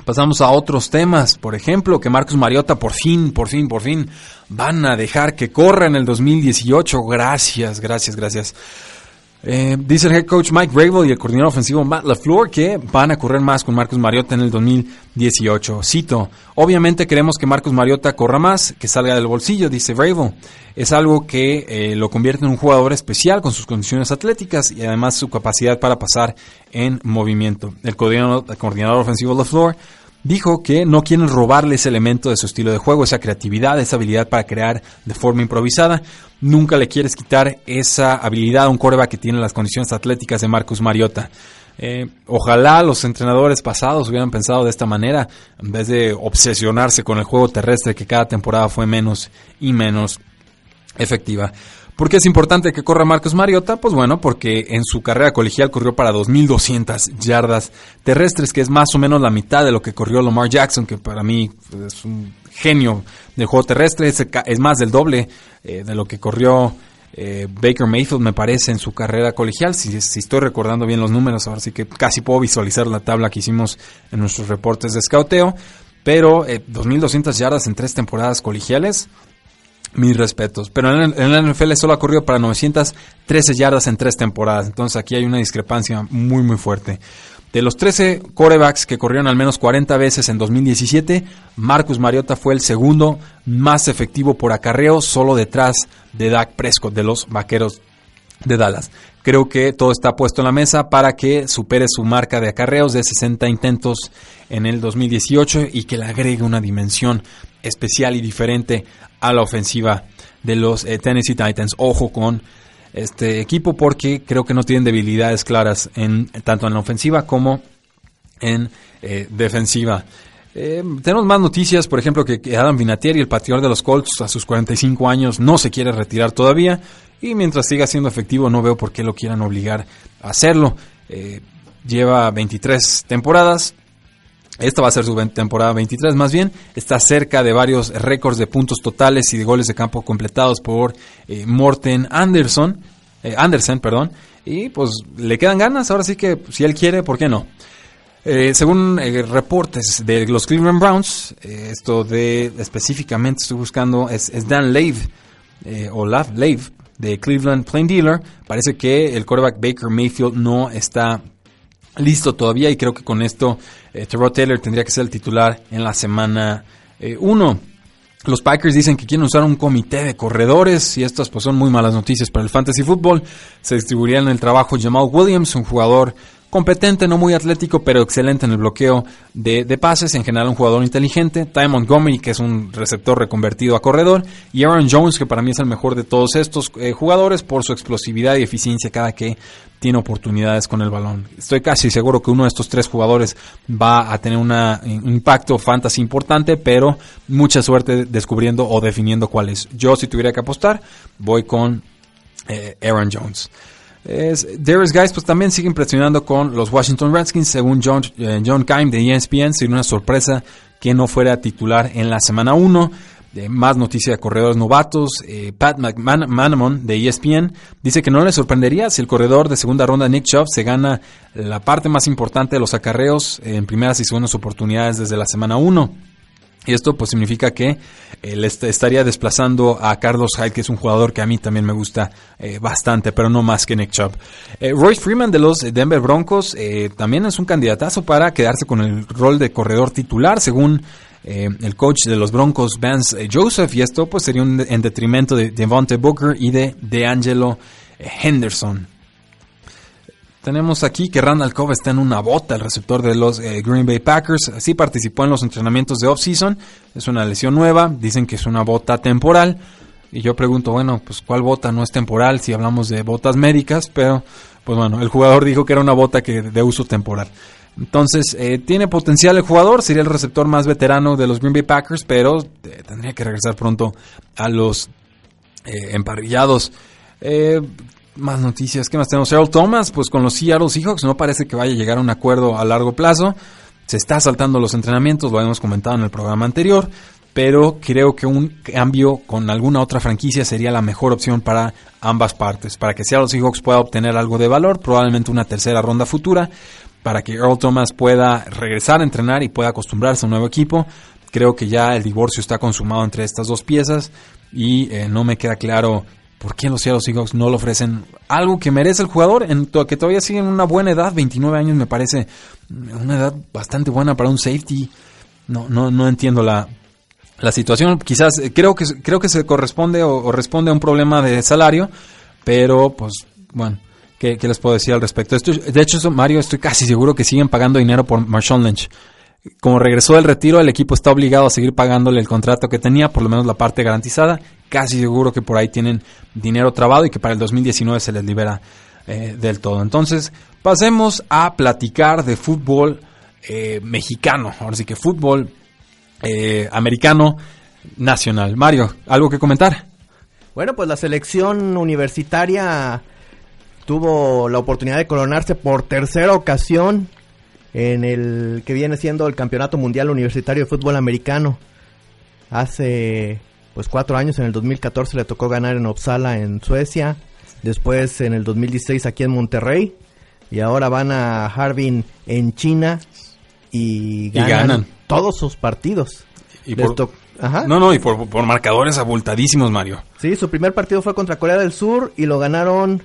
Speaker 1: Pasamos a otros temas, por ejemplo, que Marcus Mariota por fin, por fin, por fin van a dejar que corra en el 2018. Gracias, gracias, gracias. Eh, dice el head coach Mike Rabel y el coordinador ofensivo Matt LaFleur que van a correr más con Marcus Mariota en el 2018. Cito, obviamente queremos que Marcus Mariota corra más, que salga del bolsillo, dice Rabel. Es algo que eh, lo convierte en un jugador especial con sus condiciones atléticas y además su capacidad para pasar en movimiento. El coordinador, el coordinador ofensivo LaFleur dijo que no quieren robarle ese elemento de su estilo de juego, esa creatividad, esa habilidad para crear de forma improvisada. Nunca le quieres quitar esa habilidad a un coreback que tiene las condiciones atléticas de Marcus Mariota. Eh, ojalá los entrenadores pasados hubieran pensado de esta manera, en vez de obsesionarse con el juego terrestre que cada temporada fue menos y menos efectiva. ¿Por qué es importante que corra Marcos Mariota? Pues bueno, porque en su carrera colegial corrió para 2.200 yardas terrestres, que es más o menos la mitad de lo que corrió Lamar Jackson, que para mí es un genio del juego terrestre, es, más del doble eh, de lo que corrió eh, Baker Mayfield, me parece, en su carrera colegial. Si, estoy recordando bien los números, ahora sí que casi puedo visualizar la tabla que hicimos en nuestros reportes de scouteo. Pero 2.200 eh, yardas en tres temporadas colegiales, mis respetos. Pero en, la NFL solo ha corrido para 913 yardas en tres temporadas. Entonces aquí hay una discrepancia muy, muy fuerte. De los 13 corebacks que corrieron al menos 40 veces en 2017, Marcus Mariota fue el segundo más efectivo por acarreo, solo detrás de Dak Prescott de los Vaqueros de Dallas. Creo que todo está puesto en la mesa para que supere su marca de acarreos de 60 intentos en el 2018 y que le agregue una dimensión especial y diferente a la ofensiva de los eh, Tennessee Titans. Ojo con este equipo porque creo que no tienen debilidades claras en tanto en la ofensiva como en eh, defensiva. Eh, tenemos más noticias, por ejemplo, que Adam Vinatieri, el pateador de los Colts, a sus 45 años, no se quiere retirar todavía. Y mientras siga siendo efectivo, no veo por qué lo quieran obligar a hacerlo. lleva 23 temporadas, esta va a ser su temporada 23 más bien. Está cerca de varios récords de puntos totales y de goles de campo completados por eh, Morten Anderson, eh, Andersen. Perdón, y pues le quedan ganas. Ahora sí que si él quiere, ¿por qué no? Eh, según reportes de los Cleveland Browns, esto de específicamente estoy buscando es, Dan Lave o Lav Lave de Cleveland Plain Dealer. Parece que el quarterback Baker Mayfield no está listo todavía y creo que con esto eh, Taylor tendría que ser el titular en la semana 1. Eh, los Packers dicen que quieren usar un comité de corredores y estas pues son muy malas noticias para el fantasy fútbol. Se distribuiría en el trabajo Jamal Williams, un jugador competente, no muy atlético, pero excelente en el bloqueo de, pases, en general un jugador inteligente, Ty Montgomery, que es un receptor reconvertido a corredor, y Aaron Jones, que para mí es el mejor de todos estos eh, jugadores por su explosividad y eficiencia cada que tiene oportunidades con el balón. Estoy casi seguro que uno de estos tres jugadores va a tener un impacto fantasy importante, pero mucha suerte descubriendo o definiendo cuál es. Yo si tuviera que apostar, voy con eh, Aaron Jones. Es, Darius Guys pues también sigue impresionando con los Washington Redskins, según John, eh, John Kime de ESPN, sería una sorpresa que no fuera titular en la semana 1. más noticia de corredores novatos, eh, Pat McManamon de ESPN dice que no le sorprendería si el corredor de segunda ronda Nick Chubb se gana la parte más importante de los acarreos en primeras y segundas oportunidades desde la semana 1. Y esto pues significa que él estaría desplazando a Carlos Hyde, que es un jugador que a mí también me gusta eh, bastante, pero no más que Nick Chubb. Eh, Royce Freeman de los Denver Broncos eh, también es un candidatazo para quedarse con el rol de corredor titular, según el coach de los Broncos, Vance Joseph, y esto pues sería un, en detrimento de Devontae Booker y de DeAngelo Henderson. Tenemos aquí que Randall Cobb está en una bota, el receptor de los eh, Green Bay Packers. Sí participó en los entrenamientos de off-season. Es una lesión nueva. Dicen que es una bota temporal. Y yo pregunto, bueno, pues ¿cuál bota no es temporal si hablamos de botas médicas? Pero, pues bueno, el jugador dijo que era una bota que de uso temporal. Entonces, eh, tiene potencial el jugador, sería el receptor más veterano de los Green Bay Packers, pero eh, tendría que regresar pronto a los emparrillados. Más noticias, ¿qué más tenemos? Earl Thomas, pues con los Seattle Seahawks no parece que vaya a llegar a un acuerdo a largo plazo. Se está saltando los entrenamientos, lo habíamos comentado en el programa anterior, pero creo que un cambio con alguna otra franquicia sería la mejor opción para ambas partes. Para que Seattle Seahawks pueda obtener algo de valor, probablemente una tercera ronda futura, para que Earl Thomas pueda regresar a entrenar y pueda acostumbrarse a un nuevo equipo. Creo que ya el divorcio está consumado entre estas dos piezas y eh, no me queda claro ¿Por qué los Seattle Seahawks no le ofrecen algo que merece el jugador? En que todavía sigue en una buena edad, 29 años me parece una edad bastante buena para un safety. No, no, no entiendo la, la situación. Quizás eh, creo que creo que se corresponde o, responde a un problema de salario, pero pues bueno, ¿qué, les puedo decir al respecto? De hecho, Mario, estoy casi seguro que siguen pagando dinero por Marshawn Lynch como regresó del retiro, el equipo está obligado a seguir pagándole el contrato que tenía, por lo menos la parte garantizada. Casi seguro que por ahí tienen dinero trabado y que para el 2019 se les libera eh, del todo. Entonces, pasemos a platicar de fútbol eh, mexicano. Ahora sí que fútbol eh, americano nacional. Mario, ¿algo que comentar?
Speaker 2: Bueno, pues la selección universitaria tuvo la oportunidad de coronarse por tercera ocasión en el que viene siendo el Campeonato Mundial Universitario de Fútbol Americano. Hace pues cuatro años, en el 2014 le tocó ganar en Uppsala en Suecia, después en el 2016 aquí en Monterrey y ahora van a Harbin en China y ganan, todos sus partidos.
Speaker 1: Y No, no, y por, por, marcadores abultadísimos, Mario.
Speaker 2: Sí, su primer partido fue contra Corea del Sur y lo ganaron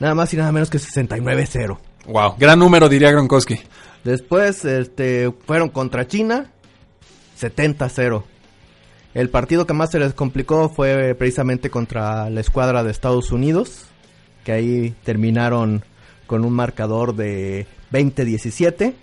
Speaker 2: nada más y nada menos que 69-0.
Speaker 1: Wow, gran número diría Gronkowski.
Speaker 2: Después este, fueron contra China, 70-0. El partido que más se les complicó fue precisamente contra la escuadra de Estados Unidos, que ahí terminaron con un marcador de 20-17.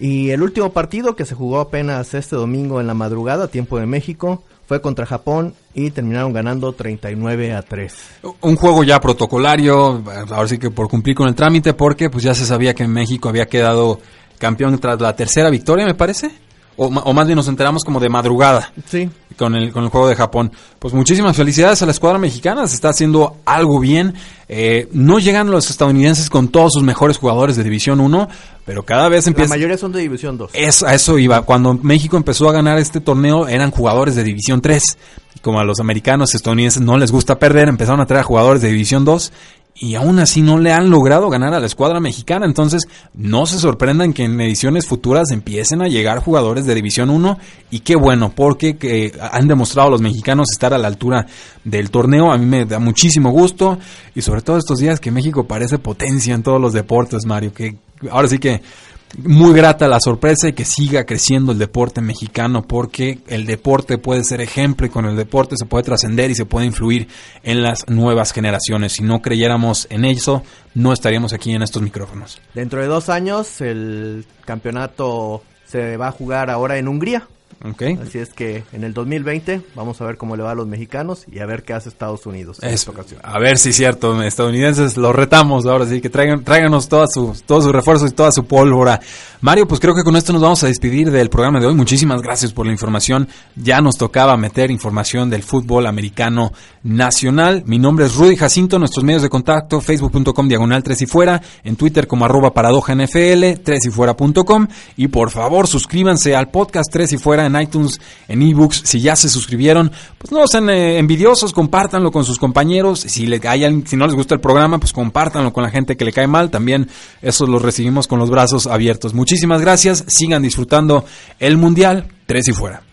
Speaker 2: Y el último partido que se jugó apenas este domingo en la madrugada, tiempo de México, fue contra Japón y terminaron ganando 39 a 3.
Speaker 1: Un juego ya protocolario, ahora sí que por cumplir con el trámite, porque pues ya se sabía que México había quedado campeón tras la tercera victoria, me parece. O, o, más bien nos enteramos como de madrugada.
Speaker 2: Sí.
Speaker 1: Con el, con el juego de Japón. Pues muchísimas felicidades a la escuadra mexicana. Se está haciendo algo bien. Eh, no llegan los estadounidenses con todos sus mejores jugadores de División 1, pero cada vez empieza.
Speaker 2: La mayoría son de División 2.
Speaker 1: Es, a eso iba. Cuando México empezó a ganar este torneo, eran jugadores de División 3. como a los americanos estadounidenses no les gusta perder, empezaron a traer jugadores de División 2 y aún así no le han logrado ganar a la escuadra mexicana. Entonces, no se sorprendan que en ediciones futuras empiecen a llegar jugadores de División 1 y qué bueno, porque que han demostrado los mexicanos estar a la altura del torneo. A mí me da muchísimo gusto y sobre todo estos días que México parece potencia en todos los deportes, Mario, que ahora sí que muy grata la sorpresa y que siga creciendo el deporte mexicano porque el deporte puede ser ejemplo y con el deporte se puede trascender y se puede influir en las nuevas generaciones. Si no creyéramos en eso, no estaríamos aquí en estos micrófonos.
Speaker 2: Dentro de dos años el campeonato se va a jugar ahora en Hungría.
Speaker 1: Okay.
Speaker 2: Así es que en el 2020 vamos a ver cómo le va a los mexicanos y a ver qué hace Estados Unidos
Speaker 1: en esta ocasión. A ver si es cierto, estadounidenses los retamos ahora sí, que traigan, tráiganos todos sus, todos sus refuerzos y toda su pólvora. Mario, pues creo que con esto nos vamos a despedir del programa de hoy. Muchísimas gracias por la información. Ya nos tocaba meter información del fútbol americano nacional. Mi nombre es Rudy Jacinto, nuestros medios de contacto, facebook.com diagonal 3 y fuera, en Twitter como arroba paradoja NFL, 3 y fuera.com y por favor suscríbanse al podcast 3 y fuera en iTunes, en ebooks. Si ya se suscribieron, pues no sean eh, envidiosos, compártanlo con sus compañeros. Si, le, hay, si no les gusta el programa, pues compártanlo con la gente que le cae mal. También eso lo recibimos con los brazos abiertos. Muchísimas gracias. Sigan disfrutando el Mundial. Tres y fuera.